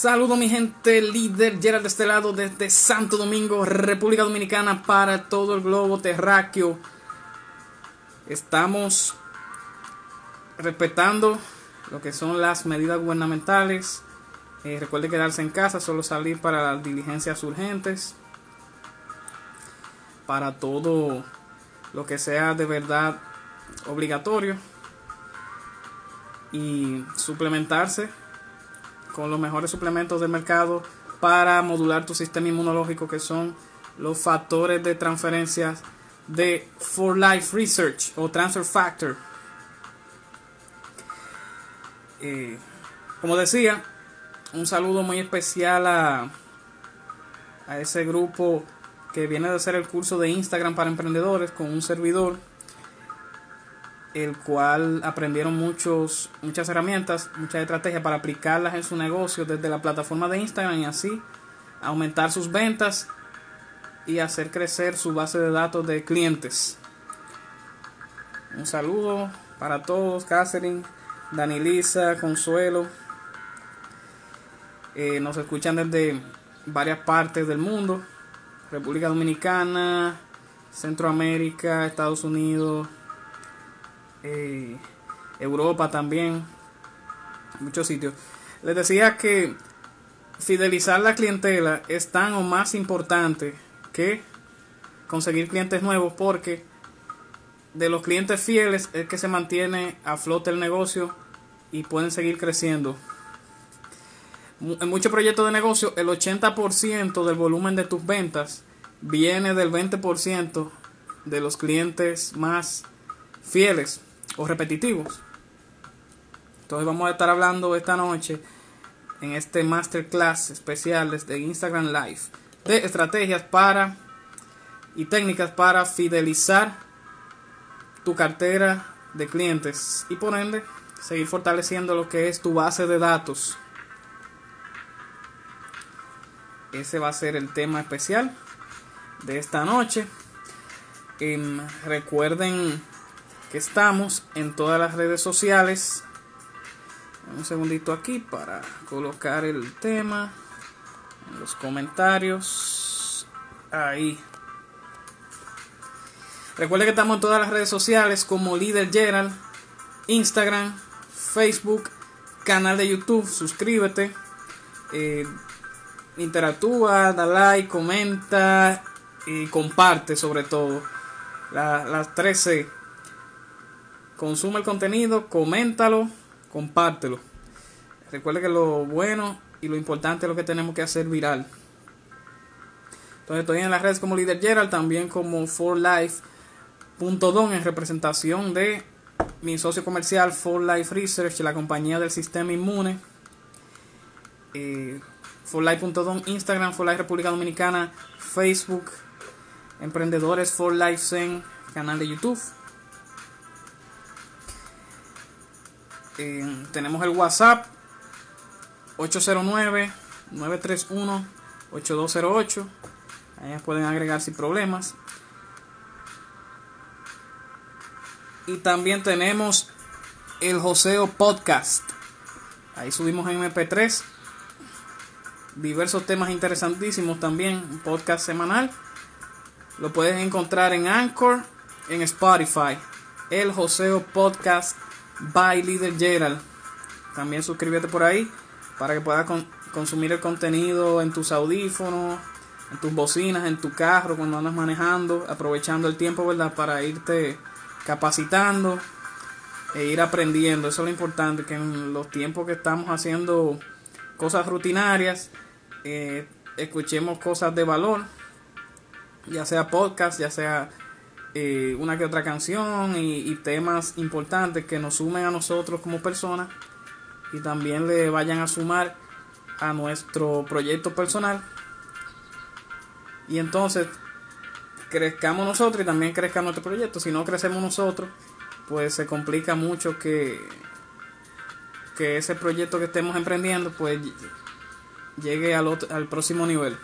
Saludo mi gente, líder Gerald de este lado desde Santo Domingo, República Dominicana para todo el globo terráqueo. Estamos respetando lo que son las medidas gubernamentales. Eh, recuerde quedarse en casa, solo salir para las diligencias urgentes. Para todo lo que sea de verdad obligatorio. Y suplementarse con los mejores suplementos del mercado para modular tu sistema inmunológico que son los factores de transferencia de For Life Research o Transfer Factor. Eh, como decía, un saludo muy especial a, a ese grupo que viene de hacer el curso de Instagram para emprendedores con un servidor el cual aprendieron muchos, muchas herramientas, muchas estrategias para aplicarlas en su negocio desde la plataforma de Instagram y así aumentar sus ventas y hacer crecer su base de datos de clientes. Un saludo para todos, Catherine, Danilisa, Consuelo. Eh, nos escuchan desde varias partes del mundo, República Dominicana, Centroamérica, Estados Unidos, eh, Europa también, muchos sitios. Les decía que fidelizar la clientela es tan o más importante que conseguir clientes nuevos porque de los clientes fieles es que se mantiene a flote el negocio y pueden seguir creciendo. En muchos proyectos de negocio el 80% del volumen de tus ventas viene del 20% de los clientes más fieles o repetitivos. Entonces vamos a estar hablando esta noche en este masterclass especial de Instagram Live de estrategias para y técnicas para fidelizar tu cartera de clientes y por ende seguir fortaleciendo lo que es tu base de datos. Ese va a ser el tema especial de esta noche. Em, recuerden que estamos en todas las redes sociales. Un segundito aquí para colocar el tema en los comentarios. Ahí. Recuerde que estamos en todas las redes sociales como Líder Gerald, Instagram, Facebook, canal de YouTube. Suscríbete, eh, interactúa, da like, comenta y comparte sobre todo. las 13 consume el contenido, coméntalo, compártelo. Recuerde que lo bueno y lo importante es lo que tenemos que hacer viral. Entonces estoy en las redes como Líder Gerald, también como forlife.don en representación de mi socio comercial For Life Research, la compañía del sistema inmune. Eh, forlife.don, Instagram, For Life República Dominicana, Facebook, Emprendedores For Life Zen, canal de YouTube. Tenemos el WhatsApp 809-931-8208. Ahí pueden agregar sin problemas. Y también tenemos el Joseo Podcast. Ahí subimos en MP3 diversos temas interesantísimos también. Un podcast semanal. Lo puedes encontrar en Anchor, en Spotify. el Joseo Podcast by Leader Gerald. También suscríbete por ahí para que puedas consumir el contenido en tus audífonos, en tus bocinas, en tu carro, cuando andas manejando, aprovechando el tiempo, ¿verdad? Para irte capacitando e ir aprendiendo. Eso es lo importante, que en los tiempos que estamos haciendo cosas rutinarias, eh, escuchemos cosas de valor, ya sea podcast, ya sea eh, una que otra canción y, temas importantes que nos sumen a nosotros como personas y también le vayan a sumar a nuestro proyecto personal. Y entonces crezcamos nosotros y también crezca nuestro proyecto. Si no crecemos nosotros, pues se complica mucho que, que ese proyecto que estemos emprendiendo pues llegue al, al próximo nivel.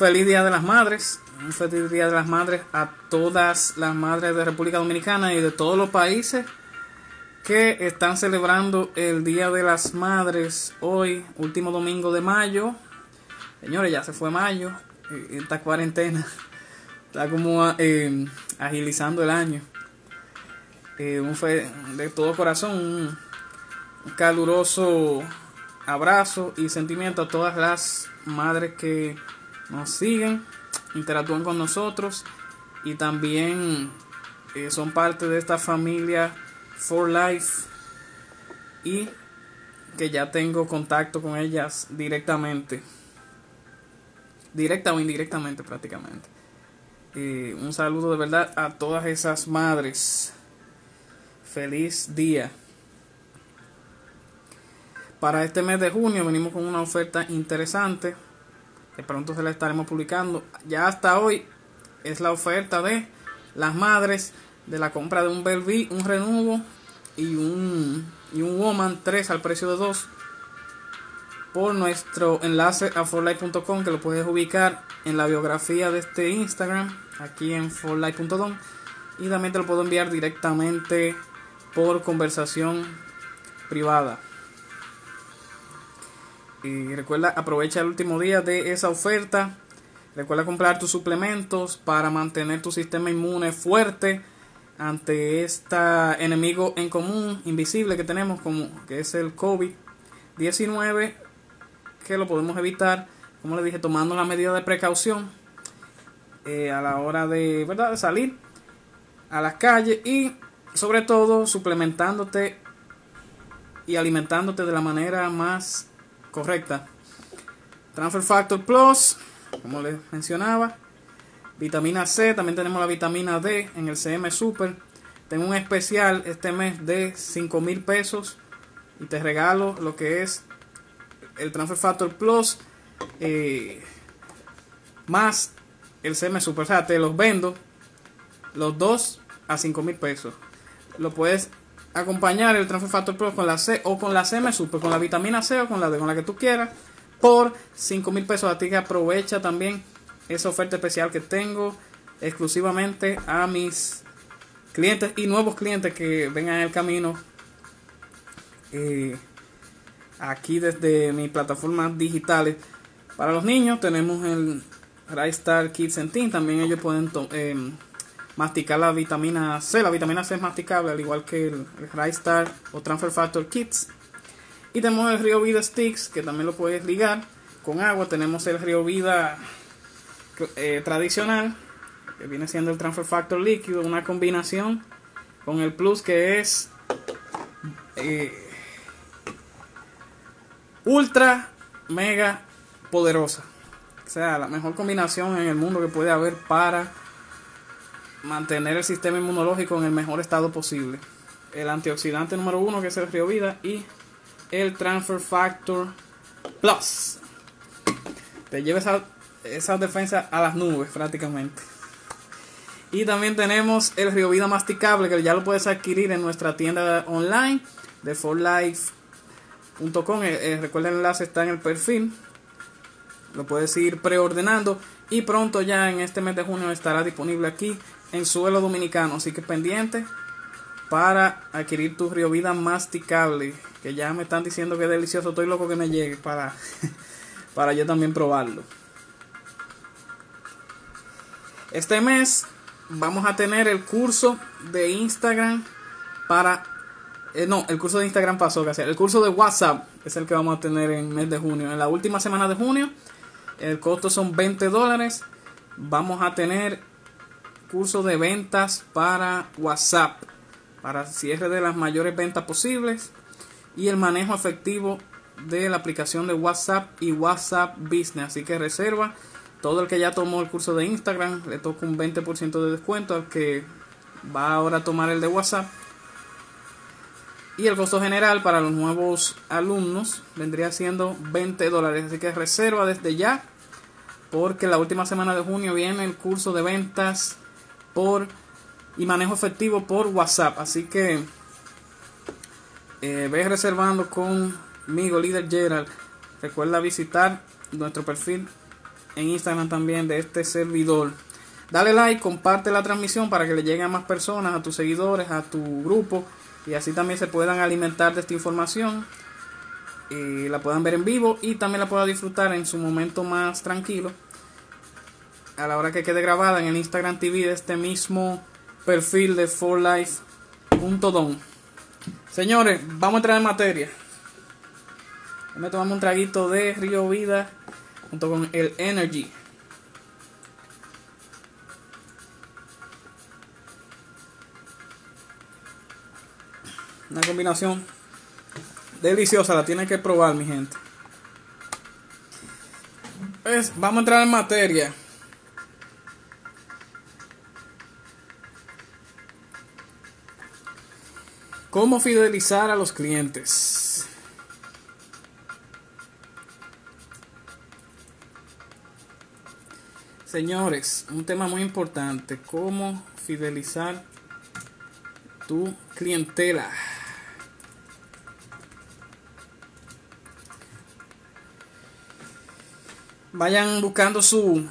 Feliz Día de las Madres. Un feliz Día de las Madres a todas las madres de República Dominicana y de todos los países que están celebrando el Día de las Madres hoy, último domingo de mayo. Señores, ya se fue mayo. Esta cuarentena está como eh, agilizando el año. Eh, un fe de todo corazón, un caluroso abrazo y sentimiento a todas las madres que nos siguen, interactúan con nosotros y también eh, son parte de esta familia For Life y que ya tengo contacto con ellas directamente. Directa o indirectamente prácticamente. Eh, un saludo de verdad a todas esas madres. Feliz día. Para este mes de junio venimos con una oferta interesante pronto se la estaremos publicando. Ya hasta hoy es la oferta de las madres de la compra de un Belvi, un Renuvo y un, y un Woman 3 al precio de 2 por nuestro enlace a forlife.com que lo puedes ubicar en la biografía de este Instagram aquí en forlife.com y también te lo puedo enviar directamente por conversación privada. Y recuerda, aprovecha el último día de esa oferta. Recuerda comprar tus suplementos para mantener tu sistema inmune fuerte ante este enemigo en común, invisible que tenemos, como que es el COVID-19, que lo podemos evitar, como le dije, tomando la medida de precaución eh, a la hora de, ¿verdad? de salir a las calles y sobre todo suplementándote y alimentándote de la manera más correcta. Transfer Factor Plus, como les mencionaba. Vitamina C, también tenemos la vitamina D en el CM Super. Tengo un especial este mes de 5 mil pesos y te regalo lo que es el Transfer Factor Plus eh, más el CM Super. O sea, te los vendo los dos a 5 mil pesos. Lo puedes acompañar el Transfer Factor Plus con la C o con la CM Super, con la vitamina C o con la D, con la que tú quieras, por 5 mil pesos. A ti que aprovecha también esa oferta especial que tengo exclusivamente a mis clientes y nuevos clientes que vengan en el camino. Eh, aquí desde mis plataformas digitales. Para los niños tenemos el Star Kids and. También ellos pueden eh, masticar la vitamina C. La vitamina C es masticable, al igual que el, el o Transfer Factor Kits. Y tenemos el Río Vida Sticks, que también lo puedes ligar con agua. Tenemos el Río Vida eh, tradicional, que viene siendo el Transfer Factor líquido, una combinación con el Plus que es eh, ultra mega poderosa. O sea, la mejor combinación en el mundo que puede haber para mantener el sistema inmunológico en el mejor estado posible. El antioxidante número uno que es el Río Vida y el Transfer Factor Plus. Te lleva esa, esa defensa a las nubes prácticamente. Y también tenemos el Río Vida masticable que ya lo puedes adquirir en nuestra tienda online de forlife.com. Eh, eh, recuerda el enlace está en el perfil. Lo puedes ir preordenando y pronto ya en este mes de junio estará disponible aquí en suelo dominicano. Así que pendiente para adquirir tu Río Vida masticable. Que ya me están diciendo que es delicioso. Estoy loco que me llegue para, para yo también probarlo. Este mes vamos a tener el curso de Instagram para... Eh, no, el curso de Instagram pasó casi. El curso de WhatsApp es el que vamos a tener en el mes de junio. En la última semana de junio, el costo son 20 dólares. Vamos a tener curso de ventas para WhatsApp. Para cierre de las mayores ventas posibles. Y el manejo efectivo de la aplicación de WhatsApp y WhatsApp Business. Así que reserva todo el que ya tomó el curso de Instagram le toca un 20% de descuento al que va ahora a tomar el de WhatsApp. Y el costo general para los nuevos alumnos vendría siendo 20 dólares. Así que reserva desde ya. Porque la última semana de junio viene el curso de ventas por y manejo efectivo por WhatsApp. Así que eh, ve reservando conmigo, líder Gerald. Recuerda visitar nuestro perfil en Instagram también de este servidor. Dale like, comparte la transmisión para que le llegue a más personas, a tus seguidores, a tu grupo y así también se puedan alimentar de esta información. Y la puedan ver en vivo y también la puedan disfrutar en su momento más tranquilo. A la hora que quede grabada en el Instagram TV de este mismo perfil de forlife.don. Señores, vamos a entrar en materia. Me tomamos un traguito de Río Vida junto con el Energy. Una combinación deliciosa, la tienen que probar, mi gente. Vamos a entrar en materia. ¿Cómo fidelizar a los clientes? Señores, un tema muy importante, cómo fidelizar tu clientela. Vayan buscando su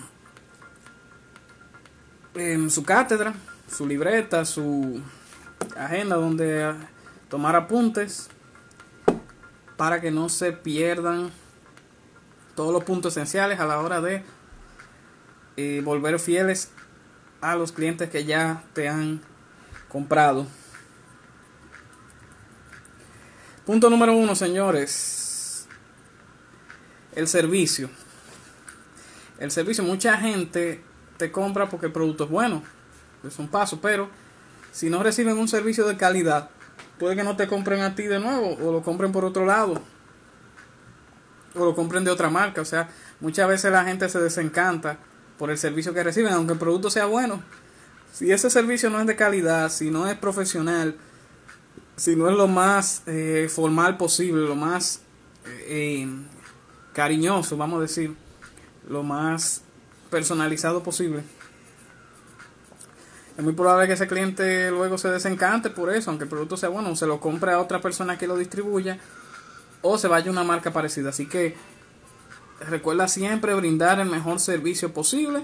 en su cátedra, su libreta, su agenda donde tomar apuntes para que no se pierdan todos los puntos esenciales a la hora de y volver fieles a los clientes que ya te han comprado. Punto número uno, señores. El servicio. El servicio, mucha gente te compra porque el producto es bueno. Es un paso, pero si no reciben un servicio de calidad, puede que no te compren a ti de nuevo o lo compren por otro lado. O lo compren de otra marca. O sea, muchas veces la gente se desencanta por el servicio que reciben, aunque el producto sea bueno. Si ese servicio no es de calidad, si no es profesional, si no es lo más eh, formal posible, lo más eh, cariñoso, vamos a decir, lo más personalizado posible, es muy probable que ese cliente luego se desencante por eso, aunque el producto sea bueno, se lo compre a otra persona que lo distribuya, o se vaya a una marca parecida. Así que recuerda siempre brindar el mejor servicio posible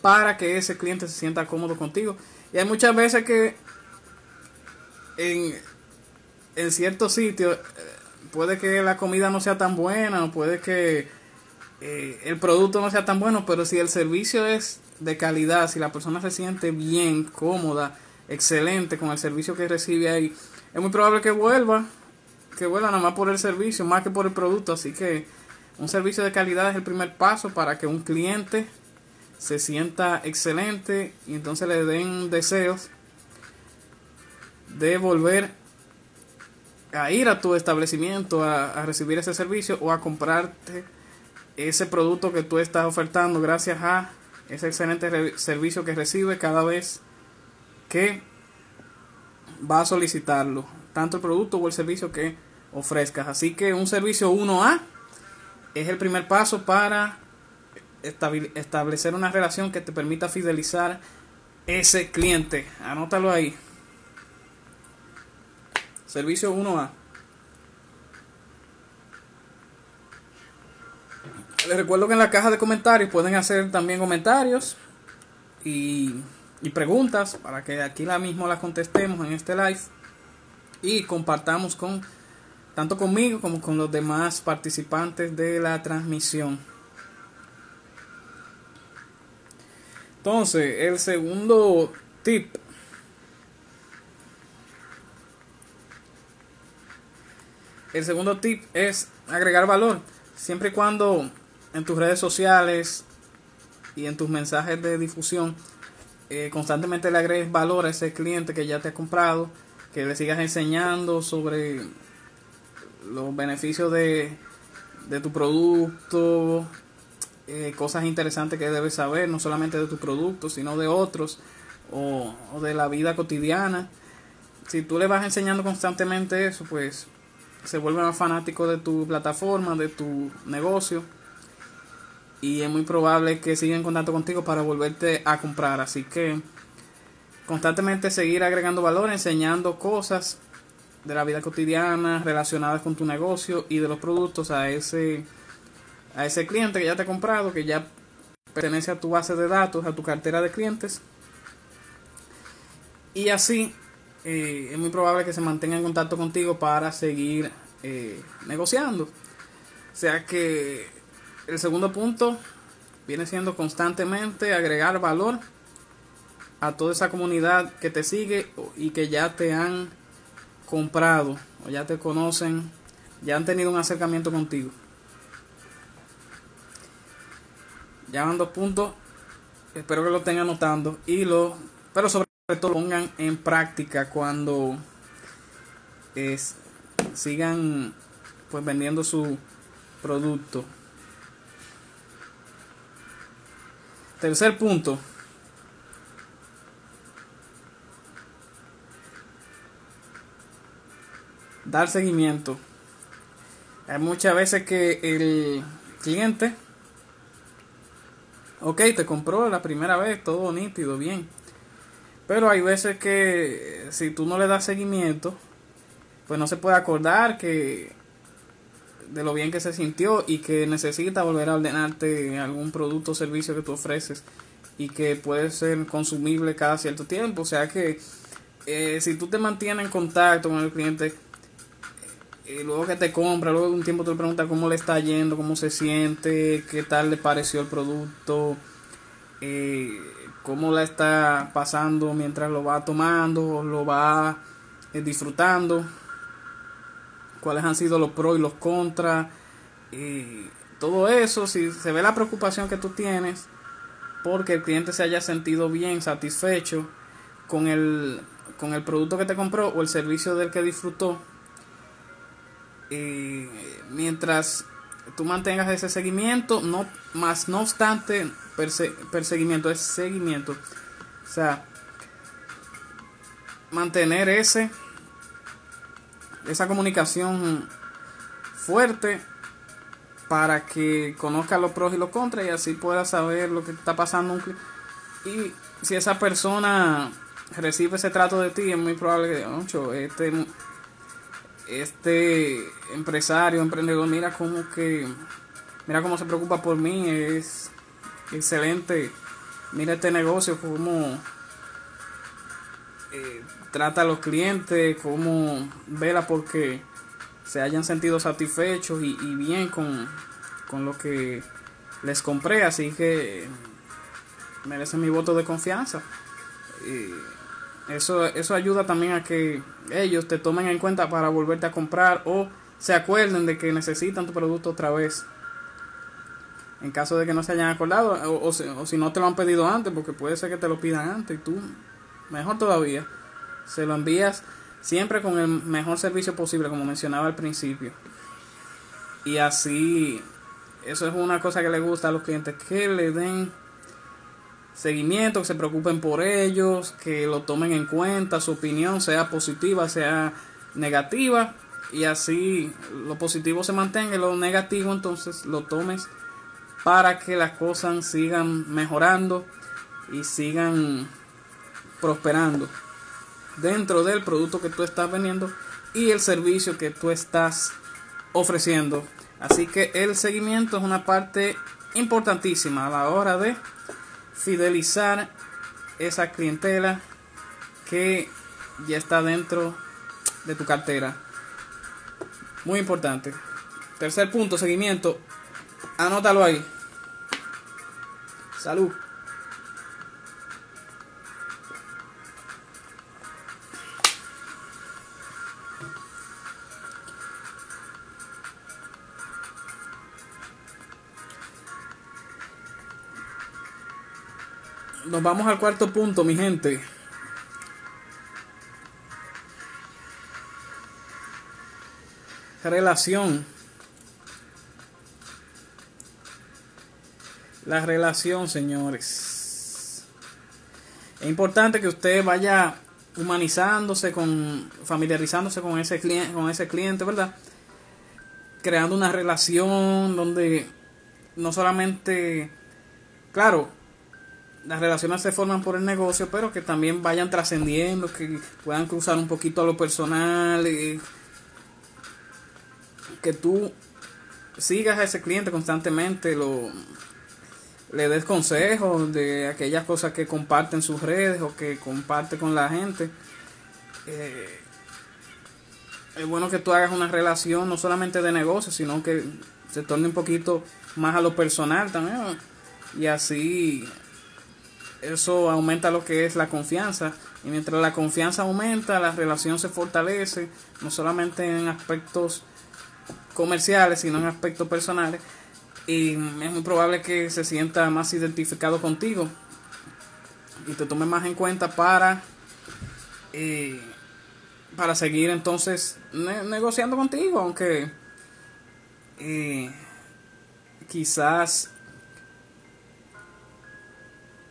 para que ese cliente se sienta cómodo contigo. Y hay muchas veces que en, en ciertos sitios eh, puede que la comida no sea tan buena o puede que eh, el producto no sea tan bueno, pero si el servicio es de calidad, si la persona se siente bien, cómoda, excelente con el servicio que recibe ahí, es muy probable que vuelva, que vuelva nada más por el servicio, más que por el producto. Así que un servicio de calidad es el primer paso para que un cliente se sienta excelente y entonces le den deseos de volver a ir a tu establecimiento a, recibir ese servicio o a comprarte ese producto que tú estás ofertando gracias a ese excelente servicio que recibe cada vez que va a solicitarlo, tanto el producto o el servicio que ofrezcas. Así que un servicio 1A es el primer paso para establecer una relación que te permita fidelizar ese cliente. Anótalo ahí. Servicio 1A. Les recuerdo que en la caja de comentarios pueden hacer también comentarios y, y preguntas para que aquí la mismo las contestemos en este live y compartamos con tanto conmigo como con los demás participantes de la transmisión. Entonces, el segundo tip El segundo tip es agregar valor. Siempre y cuando en tus redes sociales y en tus mensajes de difusión eh, constantemente le agregues valor a ese cliente que ya te ha comprado, que le sigas enseñando sobre los beneficios de, de tu producto, eh, cosas interesantes que debes saber, no solamente de tu producto, sino de otros o, o de la vida cotidiana. Si tú le vas enseñando constantemente eso, pues se vuelve más fanático de tu plataforma, de tu negocio. Y es muy probable que siga en contacto contigo para volverte a comprar. Así que constantemente seguir agregando valor, enseñando cosas de la vida cotidiana relacionadas con tu negocio y de los productos a ese a ese cliente que ya te ha comprado, que ya pertenece a tu base de datos, a tu cartera de clientes. Y así eh, es muy probable que se mantenga en contacto contigo para seguir eh, negociando. O sea que el segundo punto viene siendo constantemente agregar valor a toda esa comunidad que te sigue y que ya te han comprado o ya te conocen, ya han tenido un acercamiento contigo. Ya van dos puntos, espero que lo estén anotando y lo, pero sobre todo pongan en práctica cuando es, sigan pues vendiendo su producto. Tercer punto. Dar seguimiento. Hay muchas veces que el cliente, ok, te compró la primera vez, todo nítido, bien pero hay veces que si tú no le das seguimiento, pues no se puede acordar que de lo bien que se sintió y que necesita volver a ordenarte algún producto o servicio que tú ofreces y que puede ser consumible cada cierto tiempo. O sea que eh, si tú te mantienes en contacto con el cliente, eh, luego que te compra, luego de un tiempo te preguntas cómo le está yendo, cómo se siente, qué tal le pareció el producto, eh, cómo la está pasando mientras lo va tomando, lo va eh, disfrutando, cuáles han sido los pros y los contras, y todo eso, si se ve la preocupación que tú tienes, porque el cliente se haya sentido bien, satisfecho con el, con el producto que te compró o el servicio del que disfrutó, y mientras tú mantengas ese seguimiento, no más no obstante perseguimiento, es seguimiento. O sea, mantener ese esa comunicación fuerte para que conozca los pros y los contras y así pueda saber lo que está pasando. Y si esa persona recibe ese trato de ti, es muy probable que, este, este empresario, emprendedor, mira cómo que, mira cómo se preocupa por mí, es excelente. Mira este negocio, cómo eh, trata a los clientes, cómo vela porque se hayan sentido satisfechos y, bien con, con, lo que les compré. Así que merecen mi voto de confianza. eso, eso ayuda también a que ellos te tomen en cuenta para volverte a comprar o se acuerden de que necesitan tu producto otra vez en caso de que no se hayan acordado o, o, si no te lo han pedido antes, porque puede ser que te lo pidan antes y tú, mejor todavía, se lo envías siempre con el mejor servicio posible, como mencionaba al principio. Y así, eso es una cosa que le gusta a los clientes, que le den seguimiento, que se preocupen por ellos, que lo tomen en cuenta, su opinión sea positiva, sea negativa, y así lo positivo se mantenga y lo negativo entonces lo tomes para que las cosas sigan mejorando y sigan prosperando dentro del producto que tú estás vendiendo y el servicio que tú estás ofreciendo. Así que el seguimiento es una parte importantísima a la hora de fidelizar esa clientela que ya está dentro de tu cartera. Muy importante. Tercer punto, seguimiento. Anótalo ahí. Salud. Nos vamos al cuarto punto, mi gente. Relación. La relación, señores. Es importante que usted vaya humanizándose con familiarizándose con ese cliente, con ese cliente, ¿verdad? Creando una relación donde no solamente claro, las relaciones se forman por el negocio, pero que también vayan trascendiendo, que puedan cruzar un poquito a lo personal, que tú sigas a ese cliente constantemente, lo le des consejos de aquellas cosas que comparte en sus redes o que comparte con la gente. Eh, es bueno que tú hagas una relación no solamente de negocio, sino que se torne un poquito más a lo personal también. Y así eso aumenta lo que es la confianza. Y mientras la confianza aumenta, la relación se fortalece, no solamente en aspectos comerciales, sino en aspectos personales y es muy probable que se sienta más identificado contigo y te tome más en cuenta para eh, para seguir entonces negociando contigo aunque eh, quizás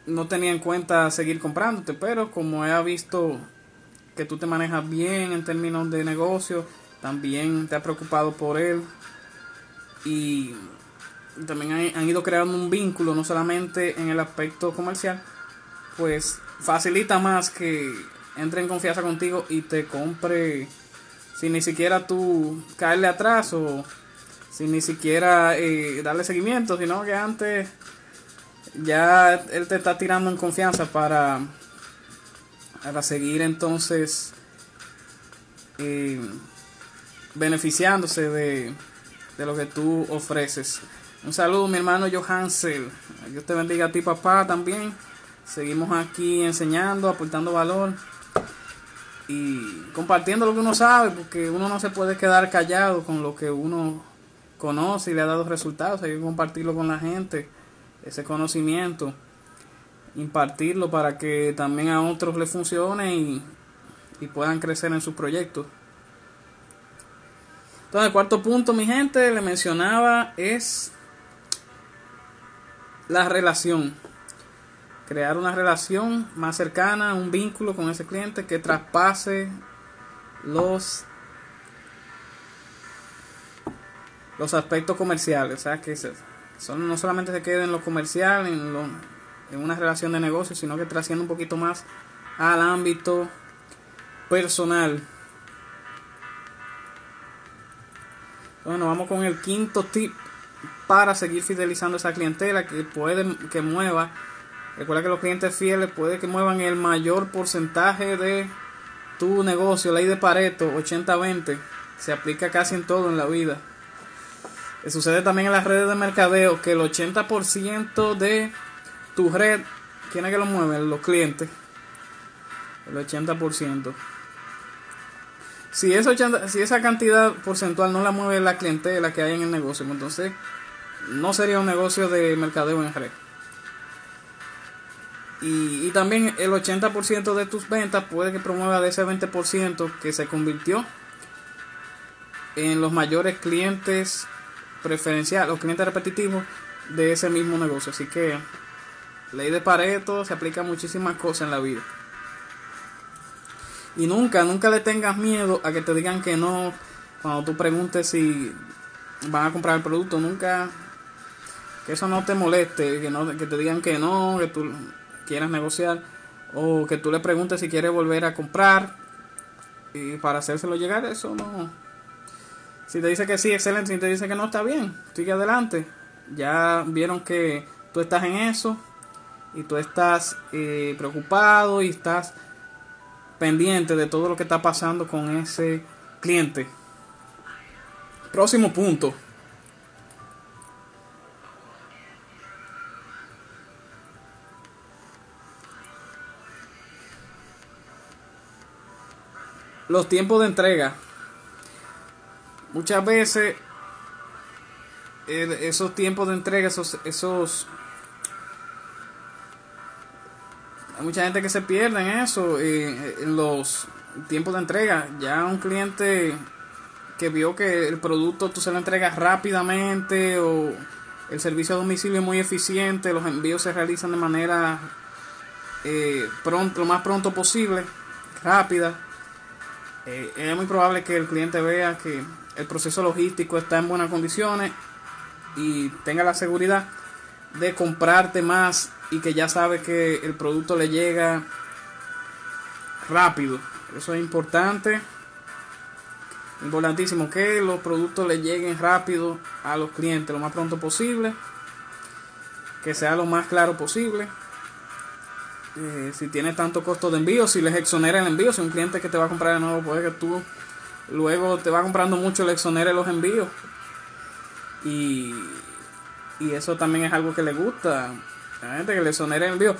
no tenía en cuenta seguir comprándote pero como he visto que tú te manejas bien en términos de negocio también te ha preocupado por él y también han, ido creando un vínculo, no solamente en el aspecto comercial, pues facilita más que entre en confianza contigo y te compre sin ni siquiera tú caerle atrás o sin ni siquiera eh, darle seguimiento, sino que antes ya él te está tirando en confianza para, para seguir entonces eh, beneficiándose de, de lo que tú ofreces. Un saludo, mi hermano Johansel. Dios te bendiga a ti, papá, también. Seguimos aquí enseñando, aportando valor y compartiendo lo que uno sabe, porque uno no se puede quedar callado con lo que uno conoce y le ha dado resultados. Hay que compartirlo con la gente, ese conocimiento, impartirlo para que también a otros les funcione y, y puedan crecer en sus proyectos. Entonces, el cuarto punto, mi gente, le mencionaba es la relación. Crear una relación más cercana, un vínculo con ese cliente que traspase los los aspectos comerciales, o sea, que son, no solamente se quede en lo comercial, en, lo, en una relación de negocio, sino que trascienda un poquito más al ámbito personal. Bueno, vamos con el quinto tip para seguir fidelizando esa clientela que puede que mueva. Recuerda que los clientes fieles puede que muevan el mayor porcentaje de tu negocio. Ley de Pareto 80-20 se aplica casi en todo en la vida. Sucede también en las redes de mercadeo que el 80% de tu red, ¿quién es que lo mueve? Los clientes. El 80%. Si, eso, si esa cantidad porcentual no la mueve la clientela que hay en el negocio, pues entonces no sería un negocio de mercadeo en red. Y, también el 80% de tus ventas puede que promueva de ese 20% que se convirtió en los mayores clientes preferenciales, los clientes repetitivos de ese mismo negocio. Así que ley de Pareto se aplica a muchísimas cosas en la vida. Y nunca, nunca le tengas miedo a que te digan que no cuando tú preguntes si van a comprar el producto. Nunca que eso no te moleste, que, no, que te digan que no, que tú quieras negociar o que tú le preguntes si quiere volver a comprar y para hacérselo llegar, eso no. Si te dice que sí, excelente, si te dice que no, está bien, sigue adelante. Ya vieron que tú estás en eso y tú estás eh, preocupado y estás pendiente de todo lo que está pasando con ese cliente. Próximo punto. los tiempos de entrega. Muchas veces esos tiempos de entrega, esos, esos hay mucha gente que se pierde en eso, eh, en los tiempos de entrega. Ya un cliente que vio que el producto tú se lo entregas rápidamente o el servicio a domicilio es muy eficiente, los envíos se realizan de manera eh, pronto, lo más pronto posible, rápida. Eh, es muy probable que el cliente vea que el proceso logístico está en buenas condiciones y tenga la seguridad de comprarte más y que ya sabe que el producto le llega rápido. Eso es importante. Importantísimo que los productos le lleguen rápido a los clientes lo más pronto posible. Que sea lo más claro posible. Eh, si tiene tanto costo de envío, si les exonera el envío, si un cliente que te va a comprar de nuevo, puede que tú luego te va comprando mucho, le exonere los envíos. Y, y eso también es algo que le gusta. La gente que le exonere el envío.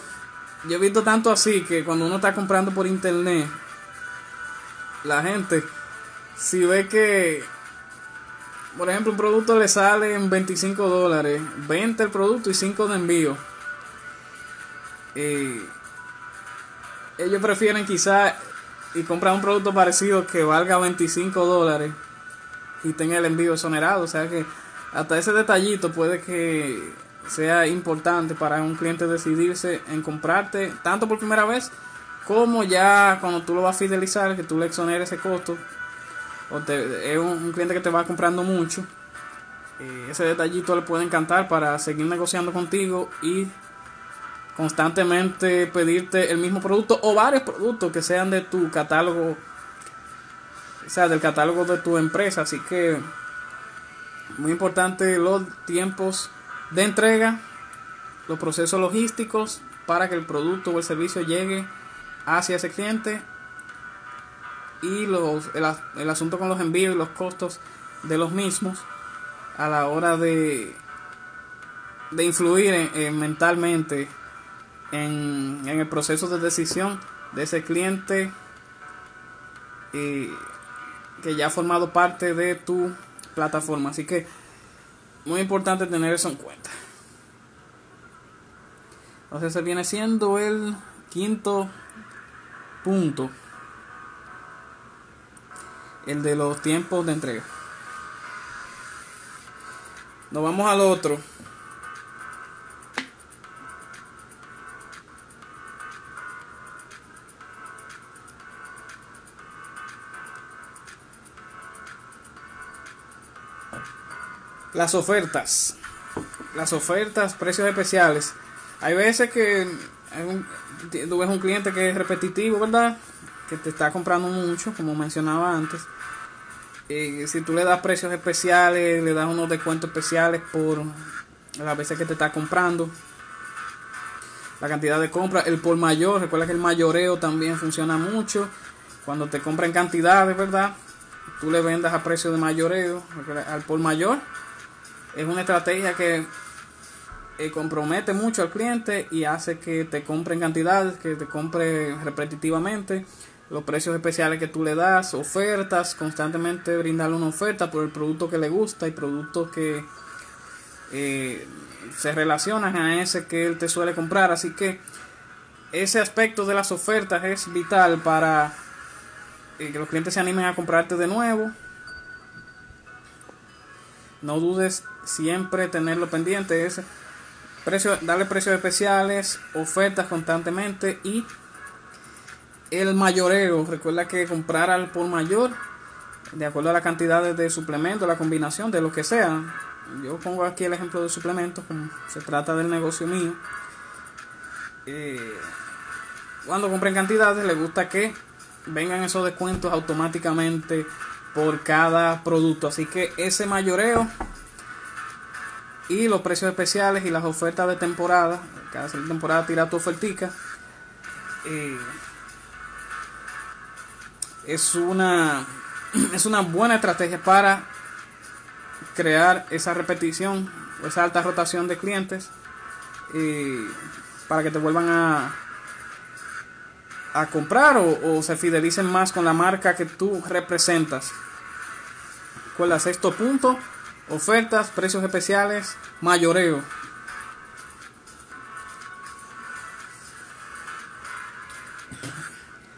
Yo he visto tanto así que cuando uno está comprando por internet, la gente, si ve que, por ejemplo, un producto le sale en 25 dólares, 20 el producto y 5 de envío. Eh, ellos prefieren quizás y comprar un producto parecido que valga 25 dólares y tenga el envío exonerado. O sea que hasta ese detallito puede que sea importante para un cliente decidirse en comprarte tanto por primera vez como ya cuando tú lo vas a fidelizar, que tú le exoneres ese costo, o te, es un, cliente que te va comprando mucho, eh, ese detallito le puede encantar para seguir negociando contigo y constantemente pedirte el mismo producto o varios productos que sean de tu catálogo, o sea, del catálogo de tu empresa. Así que muy importante los tiempos de entrega, los procesos logísticos para que el producto o el servicio llegue hacia ese cliente y los, el, asunto con los envíos y los costos de los mismos a la hora de, de influir mentalmente en, en, el proceso de decisión de ese cliente que ya ha formado parte de tu plataforma. Así que muy importante tener eso en cuenta. Entonces se viene siendo el quinto punto. El de los tiempos de entrega. Nos vamos al otro. Las ofertas. Las ofertas, precios especiales. Hay veces que tú ves un cliente que es repetitivo, ¿verdad? Que te está comprando mucho, como mencionaba antes. Eh, si tú le das precios especiales, le das unos descuentos especiales por las veces que te está comprando, la cantidad de compras, el por mayor, recuerda que el mayoreo también funciona mucho. Cuando te compran cantidades, ¿verdad? Tú le vendas a precio de mayoreo, al por mayor. Es una estrategia que eh, compromete mucho al cliente y hace que te compre en cantidades, que te compre repetitivamente. Los precios especiales que tú le das, ofertas, constantemente brindarle una oferta por el producto que le gusta y productos que eh, se relacionan a ese que él te suele comprar. Así que ese aspecto de las ofertas es vital para eh, que los clientes se animen a comprarte de nuevo. No dudes siempre tenerlo pendiente. Ese Precio, darle precios especiales, ofertas constantemente y el mayoreo. Recuerda que comprar al por mayor, de acuerdo a la cantidad de suplementos, la combinación de lo que sea. Yo pongo aquí el ejemplo de suplementos, como se trata del negocio mío. Eh, cuando compren cantidades, le gusta que vengan esos descuentos automáticamente por cada producto. Así que ese mayoreo y los precios especiales y las ofertas de temporada. Cada temporada tira tu ofertica. Eh, es una es una buena estrategia para crear esa repetición, esa alta rotación de clientes para que te vuelvan a a comprar o, o, se fidelicen más con la marca que tú representas. ¿Cuál es el sexto punto? Ofertas, precios especiales, mayoreo.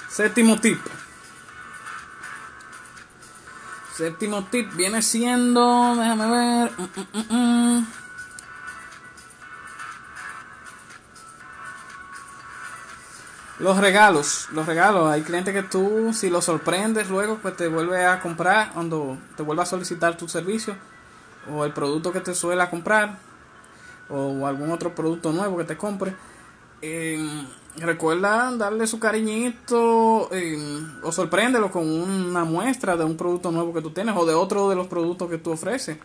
Séptimo tip. Séptimo tip viene siendo. Déjame ver. Mm, mm, mm, los regalos. Los regalos. Hay clientes que tú, si los sorprendes luego, pues te vuelve a comprar. Cuando te vuelva a solicitar tu servicio. O el producto que te suele comprar. O algún otro producto nuevo que te compre. Eh, recuerda darle su cariñito eh, o sorpréndelo con una muestra de un producto nuevo que tú tienes o de otro de los productos que tú ofreces.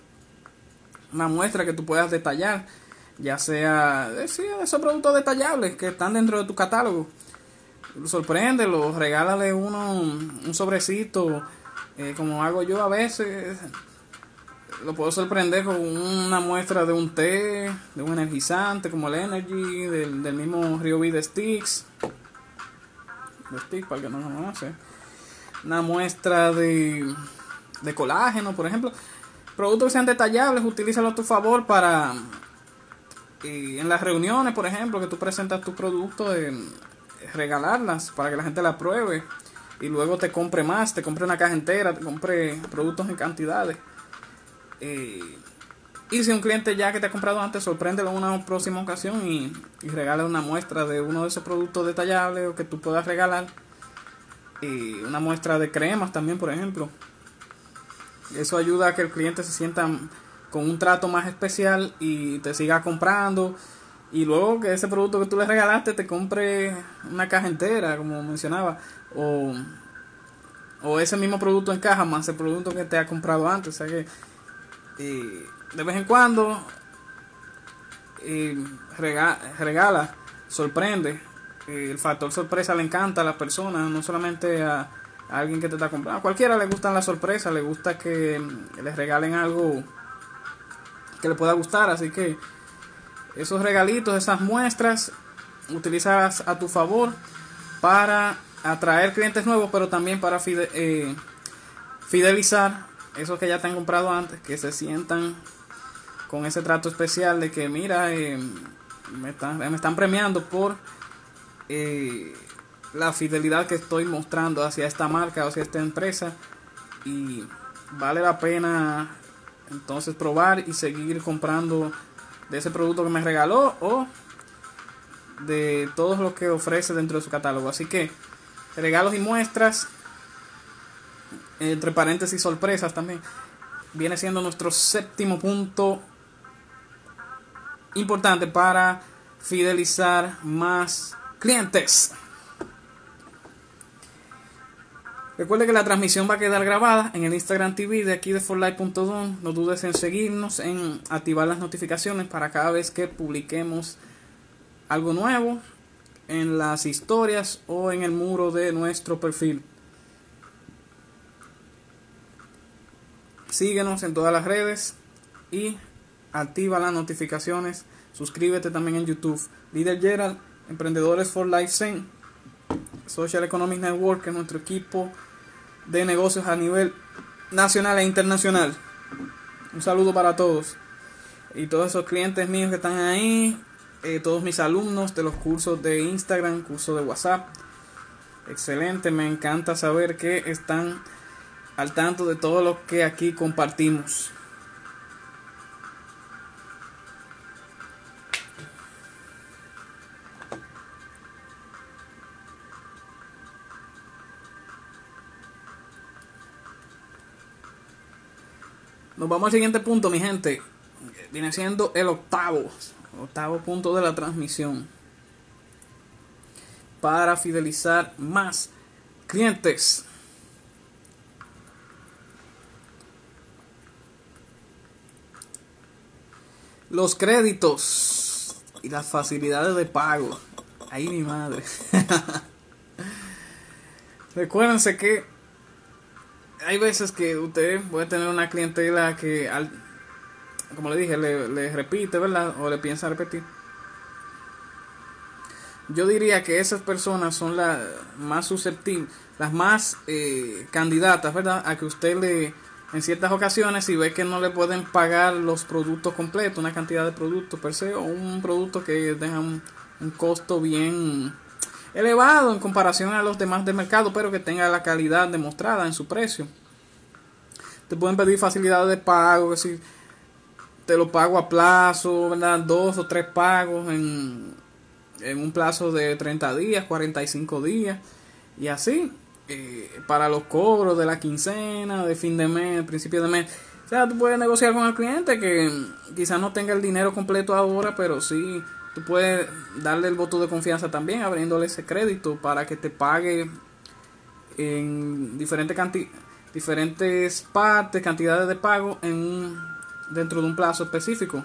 Una muestra que tú puedas detallar, ya sea de, esos productos detallables que están dentro de tu catálogo. Sorpréndelo, regálale uno un sobrecito, eh, como hago yo a veces lo puedo sorprender con una muestra de un té, de un energizante como el Energy, del, del mismo Ryobi de Sticks. De Sticks, para el que no lo conoce. Una muestra de, de colágeno, por ejemplo. Productos que sean detallables, utilízalo a tu favor para. En las reuniones, por ejemplo, que tú presentas tu producto, regalarlas para que la gente la pruebe y luego te compre más, te compre una caja entera, te compre productos en cantidades. Eh, y si un cliente ya que te ha comprado antes, sorpréndelo en una próxima ocasión y, y regala una muestra de uno de esos productos detallables o que tú puedas regalar. Una muestra de cremas también, por ejemplo. Eso ayuda a que el cliente se sienta con un trato más especial y te siga comprando. Y luego que ese producto que tú le regalaste te compre una caja entera, como mencionaba. O, o ese mismo producto en caja más el producto que te ha comprado antes. O sea que de vez en cuando regala, sorprende. el factor sorpresa le encanta a las personas, no solamente a, alguien que te está comprando. A cualquiera le gustan las sorpresas, le gusta que les regalen algo que le pueda gustar. Así que esos regalitos, esas muestras, utilizas a tu favor para atraer clientes nuevos, pero también para eh, fidelizar esos que ya te han comprado antes, que se sientan con ese trato especial de que, mira, eh, me, están, premiando por eh, la fidelidad que estoy mostrando hacia esta marca hacia esta empresa y vale la pena entonces probar y seguir comprando de ese producto que me regaló o de todos los que ofrece dentro de su catálogo. Así que regalos y muestras entre paréntesis sorpresas también, viene siendo nuestro séptimo punto importante para fidelizar más clientes. Recuerde que la transmisión va a quedar grabada en el Instagram TV de aquí de forlife.com. No dudes en seguirnos, en activar las notificaciones para cada vez que publiquemos algo nuevo en las historias o en el muro de nuestro perfil. Síguenos en todas las redes y activa las notificaciones. Suscríbete también en YouTube. Líder Gerald, Emprendedores for Life Zen, Social Economic Network, que es nuestro equipo de negocios a nivel nacional e internacional. Un saludo para todos. Y todos esos clientes míos que están ahí, eh, todos mis alumnos de los cursos de Instagram, cursos de WhatsApp. Excelente, me encanta saber que están al tanto de todo lo que aquí compartimos. Nos vamos al siguiente punto, mi gente. Viene siendo el octavo, octavo punto de la transmisión. Para fidelizar más clientes. Los créditos y las facilidades de pago. Ahí mi madre. Recuérdense que hay veces que usted puede tener una clientela que, al, como le dije, le, repite, ¿verdad? O le piensa repetir. Yo diría que esas personas son las más susceptibles, las más eh, candidatas, ¿verdad? A que usted le en ciertas ocasiones si ve que no le pueden pagar los productos completos, una cantidad de productos per se, o un producto que deja un, costo bien elevado en comparación a los demás del mercado, pero que tenga la calidad demostrada en su precio. Te pueden pedir facilidades de pago, que si te lo pago a plazo, ¿verdad? Dos o tres pagos en, en un plazo de 30 días, 45 días y así. Eh, para los cobros de la quincena, de fin de mes, principio de mes. O sea, tú puedes negociar con el cliente que quizás no tenga el dinero completo ahora, pero sí tú puedes darle el voto de confianza también, abriéndole ese crédito para que te pague en diferentes diferentes partes, cantidades de pago en dentro de un plazo específico.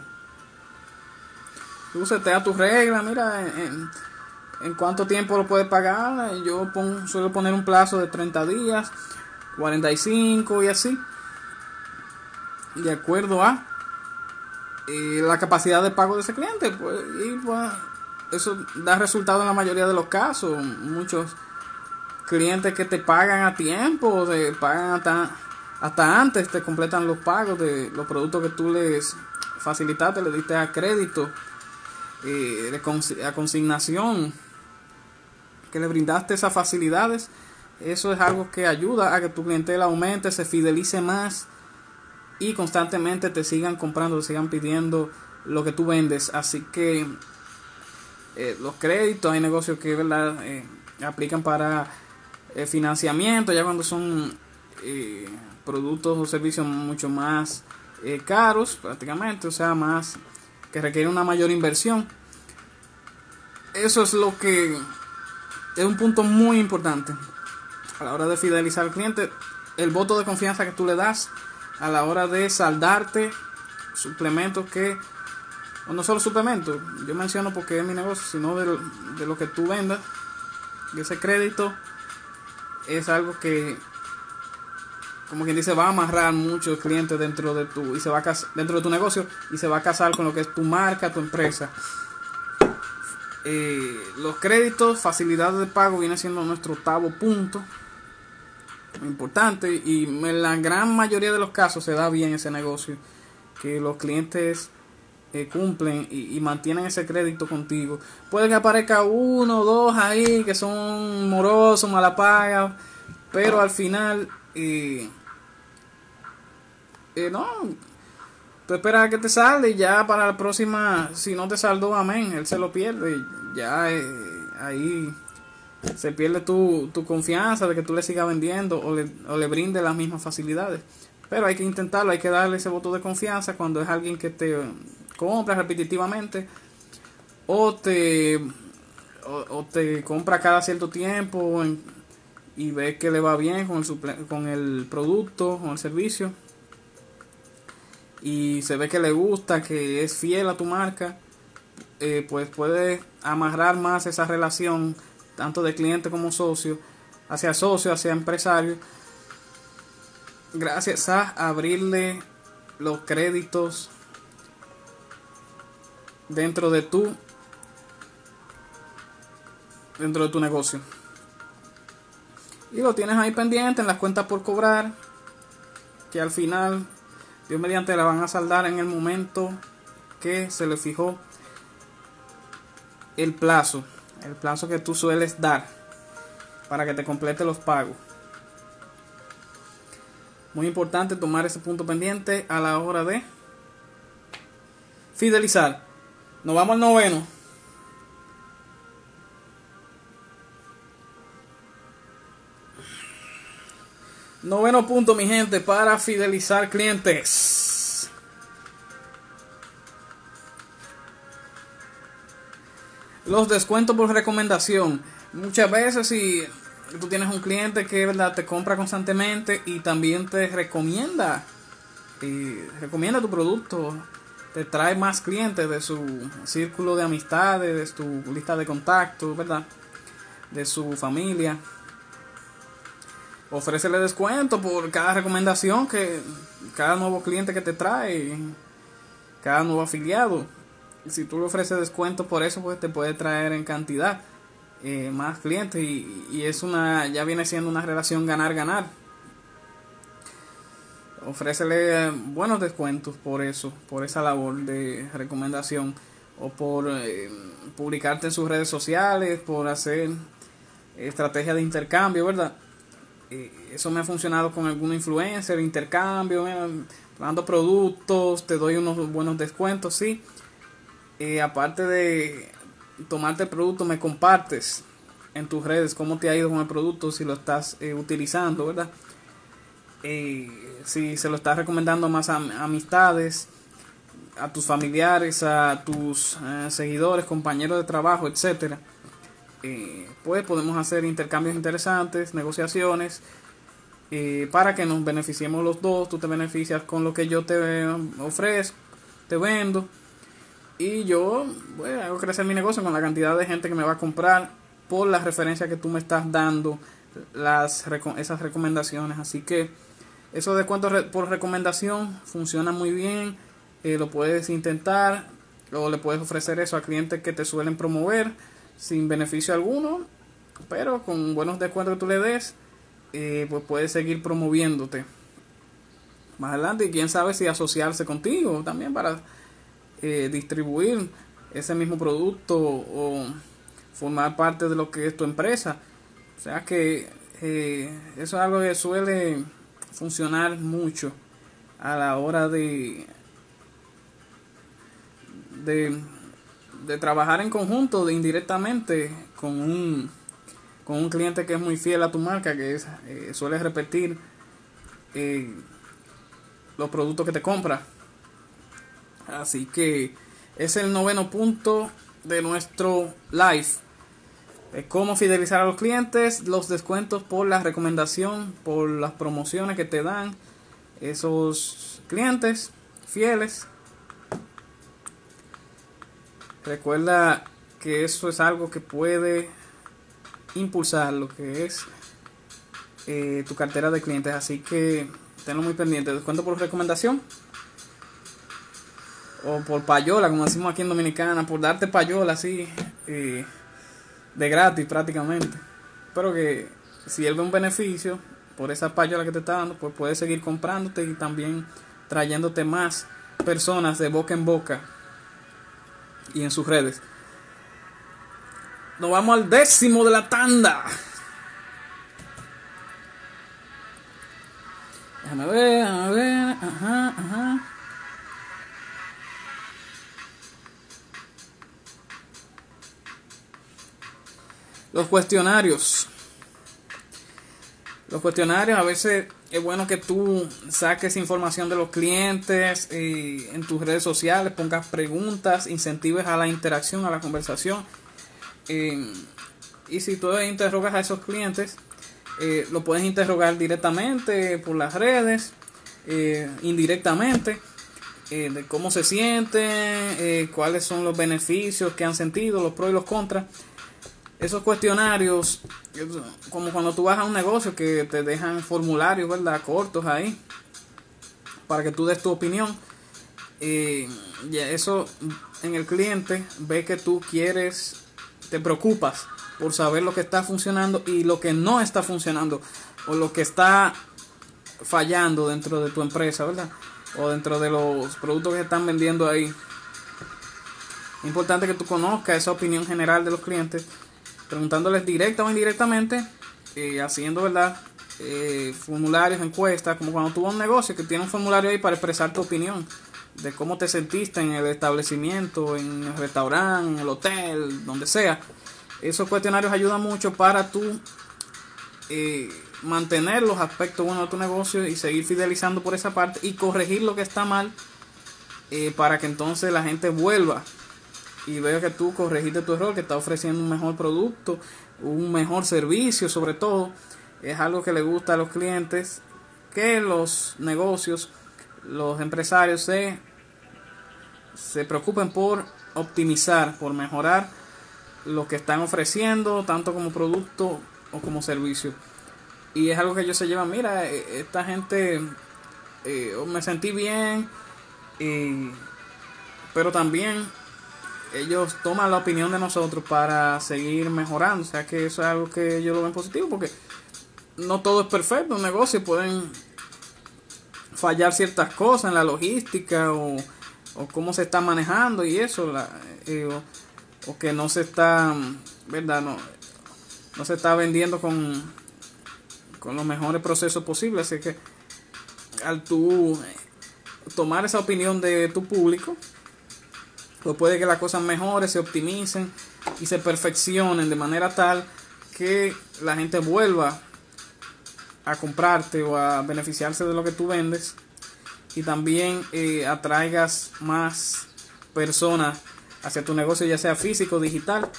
Tú seteas tu regla, mira, en, en cuánto tiempo lo puedes pagar. Yo suelo poner un plazo de 30 días, 45 y así. De acuerdo a eh, la capacidad de pago de ese cliente. Pues, y pues eso da resultado en la mayoría de los casos. Muchos clientes que te pagan a tiempo, te pagan hasta, hasta antes, te completan los pagos de los productos que tú les facilitaste, le diste a crédito, eh, a consignación, que le brindaste esas facilidades. Eso es algo que ayuda a que tu clientela aumente, se fidelice más y constantemente te sigan comprando, te sigan pidiendo lo que tú vendes. Así que eh, los créditos, hay negocios que ¿verdad? Eh, aplican para eh, financiamiento, ya cuando son productos o servicios mucho más caros prácticamente, o sea, más que requieren una mayor inversión. Eso es lo que es un punto muy importante a la hora de fidelizar al cliente. El voto de confianza que tú le das a la hora de saldarte suplementos que, o no solo suplementos, yo menciono porque es mi negocio, sino de, de lo que tú vendas, y ese crédito es algo que, como quien dice, va a amarrar muchos clientes dentro de tu, y se va a dentro de tu negocio y se va a casar con lo que es tu marca, tu empresa. Eh, los créditos, facilidades de pago viene siendo nuestro octavo punto importante y en la gran mayoría de los casos se da bien ese negocio, que los clientes eh, cumplen y, mantienen ese crédito contigo. Puede que aparezca uno o dos ahí que son morosos, malapagas, pero al final, eh, eh, no, tú esperas a que te salde y ya para la próxima, si no te saldó, amén, él se lo pierde, ya ahí se pierde tu, tu confianza de que tú le sigas vendiendo o le, o le brindes las mismas facilidades. Pero hay que intentarlo, hay que darle ese voto de confianza cuando es alguien que te compra repetitivamente o te, o, te compra cada cierto tiempo y ve que le va bien con el, con el producto, con el servicio y se ve que le gusta, que es fiel a tu marca, eh, pues puede amarrar más esa relación tanto de cliente como socio, hacia socio, hacia empresario, gracias a abrirle los créditos dentro de tu dentro de tu negocio. Y lo tienes ahí pendiente en las cuentas por cobrar, que al final Dios mediante la van a saldar en el momento que se le fijó el plazo el plazo que tú sueles dar para que te complete los pagos. Muy importante tomar ese punto pendiente a la hora de fidelizar. Nos vamos al noveno. Noveno punto, mi gente, para fidelizar clientes. Los descuentos por recomendación. Muchas veces si tú tienes un cliente que verdad te compra constantemente y también te recomienda y recomienda tu producto, te trae más clientes de su círculo de amistades, de su lista de contactos, ¿verdad? De su familia. Ofrécele descuento por cada recomendación que cada nuevo cliente que te trae, cada nuevo afiliado si tú le ofreces descuento por eso, pues te puede traer en cantidad eh, más clientes y, y, es una, ya viene siendo una relación ganar-ganar. Ofrécele buenos descuentos por eso, por esa labor de recomendación o por eh, publicarte en sus redes sociales, por hacer estrategia de intercambio, ¿verdad? Eso me ha funcionado con algún influencer, intercambio, dando productos, te doy unos buenos descuentos, sí. aparte de tomarte el producto, me compartes en tus redes cómo te ha ido con el producto, si lo estás eh, utilizando, ¿verdad? Eh, si se lo estás recomendando más a, amistades, a tus familiares, a tus eh, seguidores, compañeros de trabajo, etcétera. Pues podemos hacer intercambios interesantes, negociaciones, para que nos beneficiemos los dos. Tú te beneficias con lo que yo te ofrezco, te vendo. Y yo voy hago crecer mi negocio con la cantidad de gente que me va a comprar por la referencia que tú me estás dando, las, esas recomendaciones. Así que eso de cuánto por recomendación funciona muy bien. Eh, lo puedes intentar o le puedes ofrecer eso a clientes que te suelen promover sin beneficio alguno, pero con buenos descuentos que tú le des, eh, pues puedes seguir promoviéndote más adelante y quién sabe si asociarse contigo también para eh, distribuir ese mismo producto o formar parte de lo que es tu empresa. O sea que eh, eso es algo que suele funcionar mucho a la hora de, de, de trabajar en conjunto, de indirectamente con un, con un cliente que es muy fiel a tu marca, que eh, suele repetir eh, los productos que te compra. Así que es el noveno punto de nuestro live cómo fidelizar a los clientes, los descuentos por la recomendación, por las promociones que te dan esos clientes fieles. Recuerda que eso es algo que puede impulsar lo que es eh, tu cartera de clientes, así que tenlo muy pendiente. Descuento por recomendación o por payola, como decimos aquí en Dominicana, por darte payola así. Eh, de gratis prácticamente. Pero que si él ve un beneficio por esa payola que te está dando, pues puede seguir comprándote y también trayéndote más personas de boca en boca y en sus redes. Nos vamos al décimo de la tanda. Déjame ver, déjame ver. Ajá, ajá. Los cuestionarios. Los cuestionarios a veces es bueno que tú saques información de los clientes eh, en tus redes sociales, pongas preguntas, incentives a la interacción, a la conversación. Eh, y si tú interrogas a esos clientes, eh, lo puedes interrogar directamente por las redes, indirectamente, de cómo se sienten, cuáles son los beneficios que han sentido, los pros y los contras esos cuestionarios, como cuando tú vas a un negocio que te dejan formularios, ¿verdad? Cortos ahí, para que tú des tu opinión. Eh, y eso en el cliente ve que tú quieres, te preocupas por saber lo que está funcionando y lo que no está funcionando, o lo que está fallando dentro de tu empresa, ¿verdad? O dentro de los productos que están vendiendo ahí. Importante que tú conozcas esa opinión general de los clientes preguntándoles directa o indirectamente, eh, haciendo verdad eh, formularios, encuestas, como cuando tuvo un negocio que tiene un formulario ahí para expresar tu opinión de cómo te sentiste en el establecimiento, en el restaurante, en el hotel, donde sea. Esos cuestionarios ayudan mucho para tú eh, mantener los aspectos buenos de tu negocio y seguir fidelizando por esa parte y corregir lo que está mal para que entonces la gente vuelva y veo que tú corregiste tu error, que está ofreciendo un mejor producto, un mejor servicio sobre todo, es algo que le gusta a los clientes, que los negocios, los empresarios se, se preocupen por optimizar, por mejorar lo que están ofreciendo, tanto como producto o como servicio. Y es algo que ellos se llevan, mira, e, esta gente, eh, me sentí bien, pero también ellos toman la opinión de nosotros para seguir mejorando. O sea que eso es algo que yo lo ven positivo porque no todo es perfecto. Un negocio pueden fallar ciertas cosas en la logística o, o cómo se está manejando y eso. Eh, o, que no se está, ¿verdad? No, no se está vendiendo con, con los mejores procesos posibles. Así que al tú tomar esa opinión de tu público, pues puede que las cosas mejoren, se optimicen y se perfeccionen de manera tal que la gente vuelva a comprarte o a beneficiarse de lo que tú vendes y también eh, atraigas más personas hacia tu negocio, ya sea físico o digital.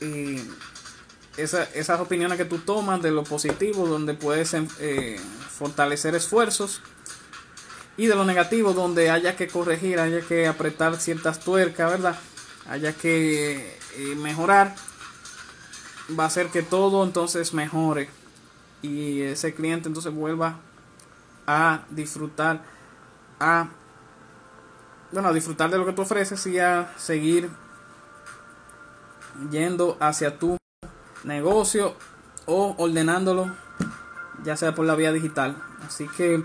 Y esas opiniones que tú tomas de lo positivo, donde puedes eh, fortalecer esfuerzos, y de lo negativo, donde haya que corregir, haya que apretar ciertas tuercas, ¿verdad? Haya que eh, mejorar, va a hacer que todo entonces mejore y ese cliente entonces vuelva a disfrutar, a bueno, a disfrutar de lo que tú ofreces y a seguir yendo hacia tu negocio o ordenándolo ya sea por la vía digital. Así que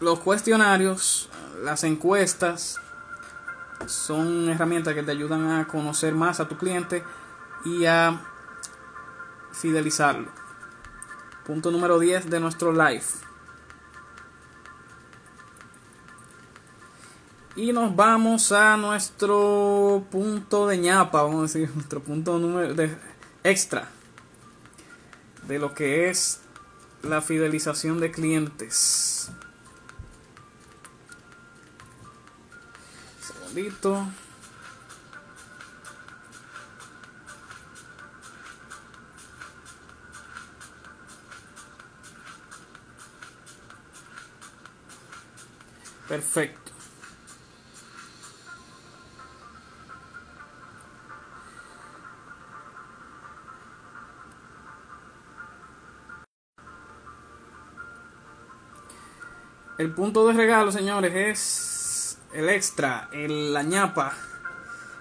los cuestionarios, las encuestas son herramientas que te ayudan a conocer más a tu cliente y a fidelizarlo. Punto número 10 de nuestro live. Y nos vamos a nuestro punto de ñapa, vamos a decir, nuestro punto número de extra de lo que es la fidelización de clientes. Perfecto. El punto de regalo, señores, es el extra, el, la ñapa,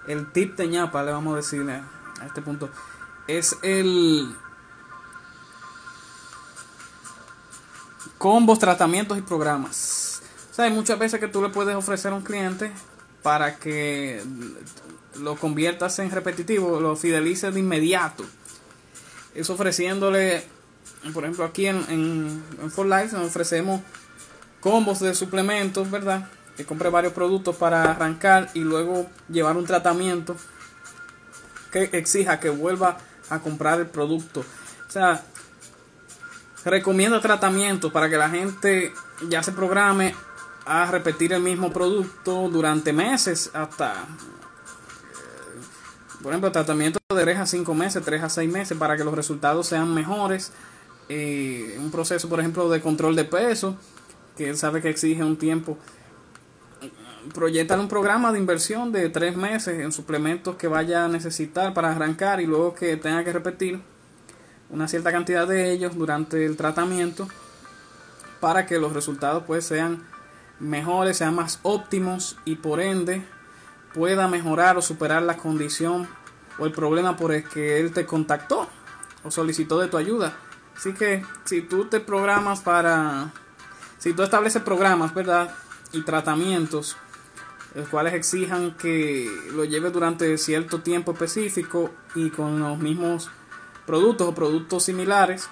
el tip de ñapa, le vamos a decir a este punto. Es el combos, tratamientos y programas. O sea, hay muchas veces que tú le puedes ofrecer a un cliente para que lo conviertas en repetitivo, lo fidelices de inmediato. Es ofreciéndole, por ejemplo, aquí en, en, en For Life ofrecemos combos de suplementos, ¿verdad? Que compre varios productos para arrancar y luego llevar un tratamiento que exija que vuelva a comprar el producto. O sea, recomiendo tratamientos para que la gente ya se programe a repetir el mismo producto durante meses hasta eh, por ejemplo tratamiento de 3 a 5 meses 3 a 6 meses para que los resultados sean mejores eh, un proceso por ejemplo de control de peso que él sabe que exige un tiempo. Proyectan un programa de inversión de tres meses en suplementos que vaya a necesitar para arrancar y luego que tenga que repetir una cierta cantidad de ellos durante el tratamiento para que los resultados pues sean mejores, sean más óptimos y por ende pueda mejorar o superar la condición o el problema por el que él te contactó o solicitó de tu ayuda. Así que si tú te programas para si tú estableces programas, ¿verdad? Y tratamientos, los cuales exijan que lo lleves durante cierto tiempo específico y con los mismos productos o productos similares,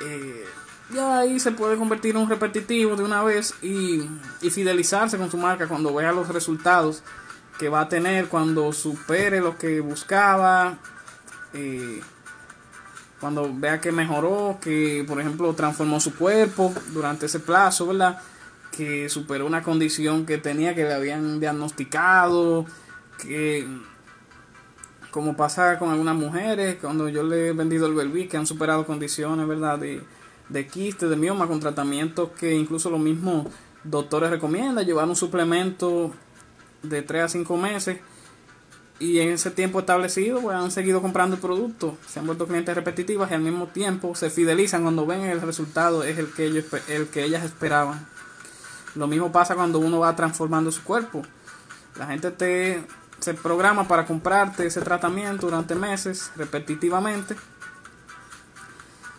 eh, ya ahí se puede convertir en un repetitivo de una vez y, fidelizarse con su marca cuando vea los resultados que va a tener, cuando supere lo que buscaba. Eh, cuando vea que mejoró, que por ejemplo transformó su cuerpo durante ese plazo, ¿verdad? Que superó una condición que tenía, que le habían diagnosticado, que como pasa con algunas mujeres, cuando yo le he vendido el Belví, que han superado condiciones, ¿verdad? De, de quiste, de mioma, con tratamientos que incluso los mismos doctores recomiendan, llevar un suplemento de 3 a 5 meses y en ese tiempo establecido pues, han seguido comprando el producto, se han vuelto clientes repetitivas y al mismo tiempo se fidelizan cuando ven el resultado es el que ellos el que ellas esperaban. Lo mismo pasa cuando uno va transformando su cuerpo. La gente te se programa para comprarte ese tratamiento durante meses repetitivamente.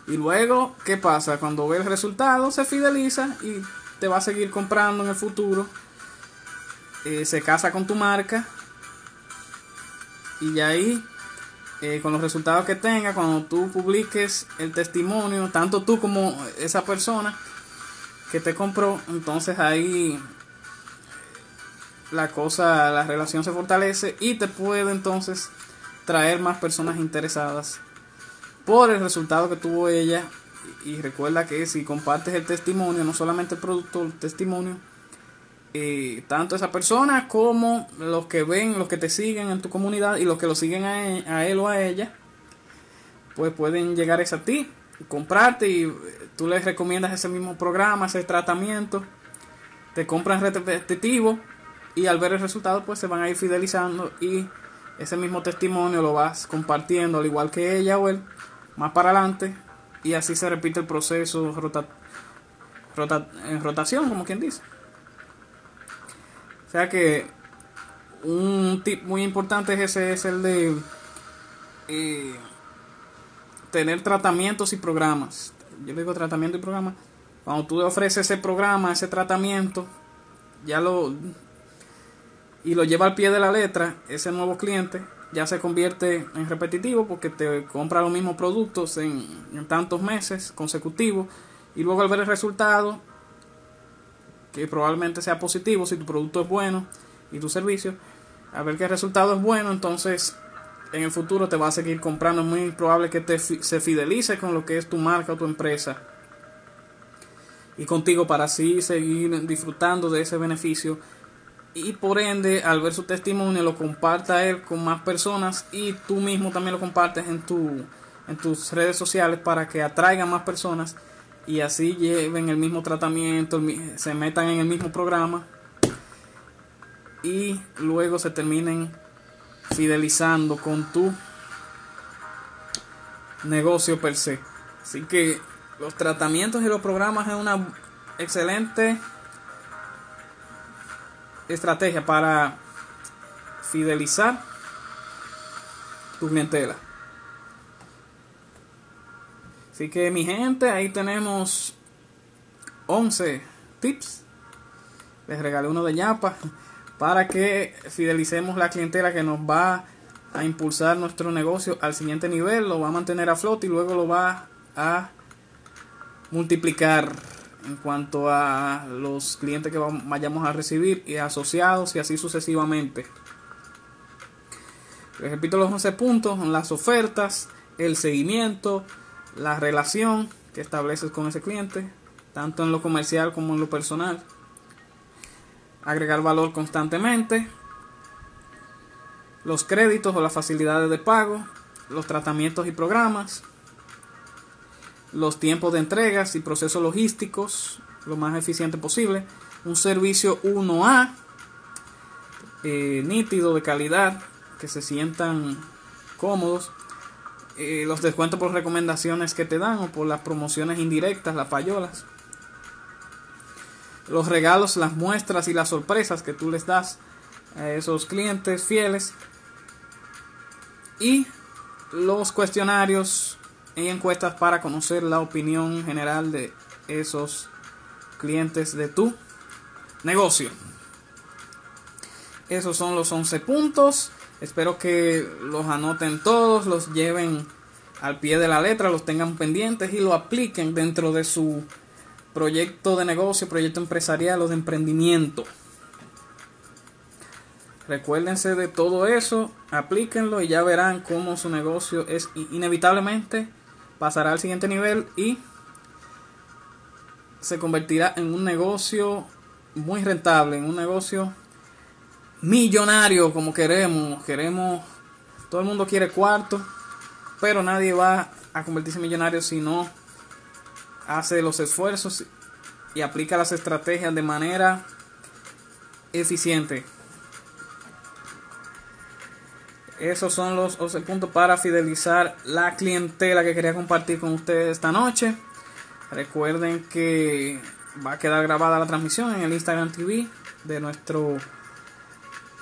Y luego, ¿qué pasa? Cuando ve el resultado, se fideliza y te va a seguir comprando en el futuro. Eh, se casa con tu marca y ahí eh, con los resultados que tenga, cuando tú publiques el testimonio, tanto tú como esa persona que te compró, entonces ahí la cosa, la relación se fortalece y te puede entonces traer más personas interesadas por el resultado que tuvo ella. Y recuerda que si compartes el testimonio, no solamente el producto, el testimonio, eh, tanto esa persona como los que ven, los que te siguen en tu comunidad y los que lo siguen a él, o a ella, pues pueden llegar a ti, comprarte y tú les recomiendas ese mismo programa, ese tratamiento, te compran repetitivo y al ver el resultado pues se van a ir fidelizando y ese mismo testimonio lo vas compartiendo al igual que ella o él más para adelante y así se repite el proceso rota, en rotación como quien dice. O sea que un tip muy importante es ese es el de eh, tener tratamientos y programas. Yo digo tratamiento y programa. Cuando tú ofreces ese programa ese tratamiento ya lo y lo lleva al pie de la letra, ese nuevo cliente ya se convierte en repetitivo porque te compra los mismos productos en, tantos meses consecutivos y luego al ver el resultado, que probablemente sea positivo si tu producto es bueno y tu servicio, a ver que el resultado es bueno, entonces en el futuro te va a seguir comprando, es muy probable que te, se fidelice con lo que es tu marca o tu empresa. Y contigo para así seguir disfrutando de ese beneficio. Y por ende al ver su testimonio lo comparta él con más personas y tú mismo también lo compartes en tu en tus redes sociales para que atraigan más personas y así lleven el mismo tratamiento, se metan en el mismo programa y luego se terminen fidelizando con tu negocio per se. Así que los tratamientos y los programas es una excelente estrategia para fidelizar tu clientela. Así que mi gente, ahí tenemos 11 tips. Les regalé uno de ñapa para que fidelicemos la clientela que nos va a impulsar nuestro negocio al siguiente nivel, lo va a mantener a flote y luego lo va a multiplicar en cuanto a los clientes que vayamos a recibir y asociados y así sucesivamente. Les repito los 11 puntos, las ofertas, el seguimiento, la relación que estableces con ese cliente, tanto en lo comercial como en lo personal. Agregar valor constantemente, los créditos o las facilidades de pago, los tratamientos y programas, los tiempos de entregas y procesos logísticos lo más eficiente posible, un servicio 1A eh, nítido de calidad que se sientan cómodos, eh, los descuentos por recomendaciones que te dan o por las promociones indirectas, las payolas, los regalos, las muestras y las sorpresas que tú les das a esos clientes fieles y los cuestionarios y encuestas para conocer la opinión general de esos clientes de tu negocio. Esos son los 11 puntos. Espero que los anoten todos, los lleven al pie de la letra, los tengan pendientes y lo apliquen dentro de su proyecto de negocio, proyecto empresarial o de emprendimiento. Recuérdense de todo eso, aplíquenlo y ya verán cómo su negocio es inevitablemente pasará al siguiente nivel y se convertirá en un negocio muy rentable, en un negocio millonario como queremos. Queremos, todo el mundo quiere cuarto, pero nadie va a convertirse en millonario si no hace los esfuerzos y aplica las estrategias de manera eficiente. Esos son los 11 puntos para fidelizar la clientela que quería compartir con ustedes esta noche. Recuerden que va a quedar grabada la transmisión en el Instagram TV de nuestro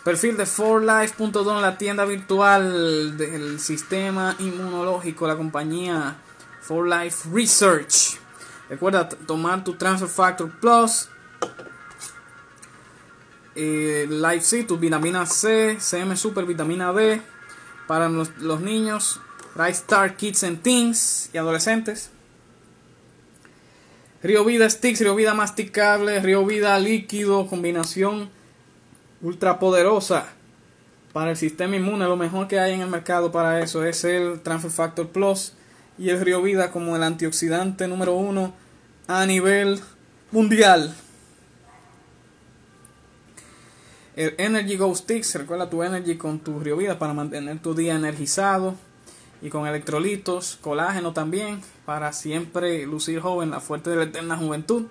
perfil de forlife.com, la tienda virtual del sistema inmunológico, la compañía For Life Research. Recuerda tomar tu Transfer Factor Plus, eh, Life C, tu vitamina C, CM Super, vitamina B para los, niños, Bright Star Kids and Teens y adolescentes. Río Vida Sticks, Río Vida masticable, Río Vida líquido, combinación ultra poderosa para el sistema inmune. Lo mejor que hay en el mercado para eso es el Transfer Factor Plus y el Río Vida como el antioxidante número uno a nivel mundial. El Energy Go Sticks, recuerda tu Energy con tu Río Vida para mantener tu día energizado y con electrolitos, colágeno también, para siempre lucir joven, la fuerte de la eterna juventud.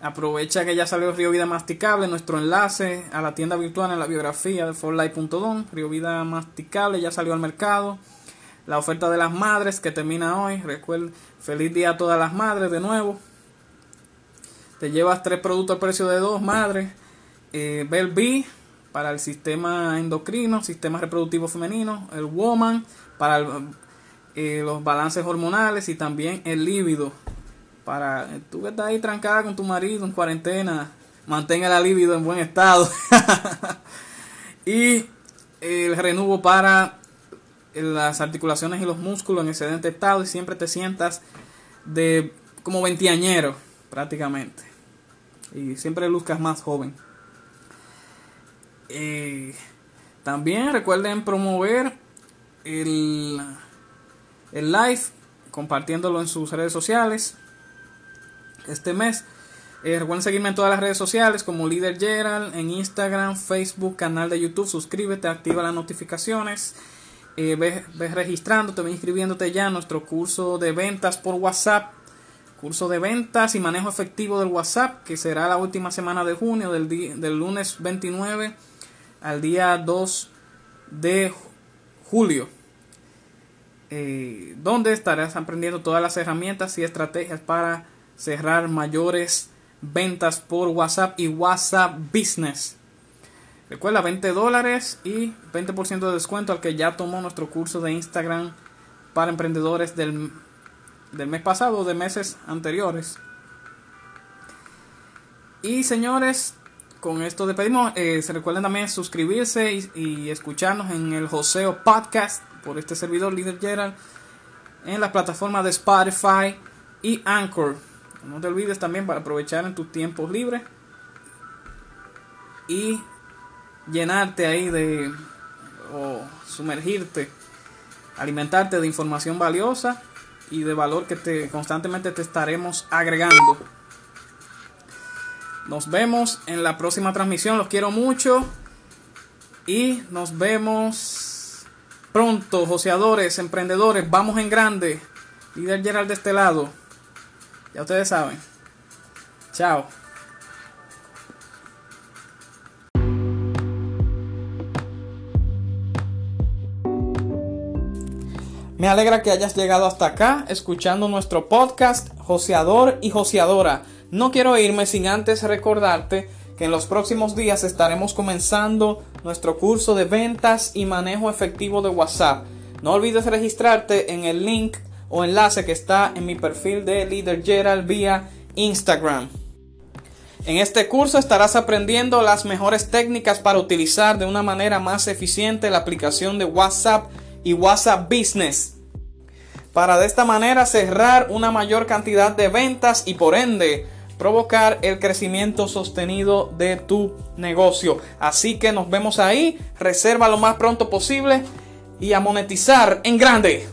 Aprovecha que ya salió Río Vida Masticable, nuestro enlace a la tienda virtual en la biografía de forlife.com. Río Vida Masticable ya salió al mercado. La oferta de las madres que termina hoy. Recuerda, feliz día a todas las madres de nuevo. Te llevas tres productos al precio de dos, madres. Eh, Bell B para el sistema endocrino, sistema reproductivo femenino. El Woman para eh, los balances hormonales y también el líbido. Para eh, tú que estás ahí trancada con tu marido en cuarentena, mantenga el líbido en buen estado. y el renuvo para las articulaciones y los músculos en excelente estado y siempre te sientas de como veintiañero prácticamente. Y siempre luzcas más joven. Eh, también recuerden promover el, el live compartiéndolo en sus redes sociales este mes. Eh, recuerden seguirme en todas las redes sociales como Líder Gerald, en Instagram, Facebook, canal de YouTube. Suscríbete, activa las notificaciones. Eh, ves, registrándote, ves inscribiéndote ya en nuestro curso de ventas por WhatsApp. Curso de ventas y manejo efectivo del WhatsApp, que será la última semana de junio, del, del lunes 29 al día 2 de julio. Eh, donde estarás aprendiendo todas las herramientas y estrategias para cerrar mayores ventas por WhatsApp y WhatsApp Business. Recuerda 20 dólares y 20% de descuento al que ya tomó nuestro curso de Instagram para emprendedores del, del mes pasado de meses anteriores. Y señores, con esto despedimos. Eh, se recuerden también suscribirse y, escucharnos en el Joseo Podcast por este servidor Líder Gerald en la plataforma de Spotify y Anchor. No te olvides también para aprovechar en tus tiempos libres y llenarte ahí de o sumergirte, alimentarte de información valiosa y de valor que te constantemente te estaremos agregando. Nos vemos en la próxima transmisión. Los quiero mucho. Y nos vemos pronto, joseadores, emprendedores. Vamos en grande. Líder Gerald de este lado. Ya ustedes saben. Chao. Me alegra que hayas llegado hasta acá escuchando nuestro podcast Joseador y Joseadora. No quiero irme sin antes recordarte que en los próximos días estaremos comenzando nuestro curso de ventas y manejo efectivo de WhatsApp. No olvides registrarte en el link o enlace que está en mi perfil de Leader Gerald vía Instagram. En este curso estarás aprendiendo las mejores técnicas para utilizar de una manera más eficiente la aplicación de WhatsApp y WhatsApp Business para de esta manera cerrar una mayor cantidad de ventas y por ende provocar el crecimiento sostenido de tu negocio. Así que nos vemos ahí, reserva lo más pronto posible y a monetizar en grande.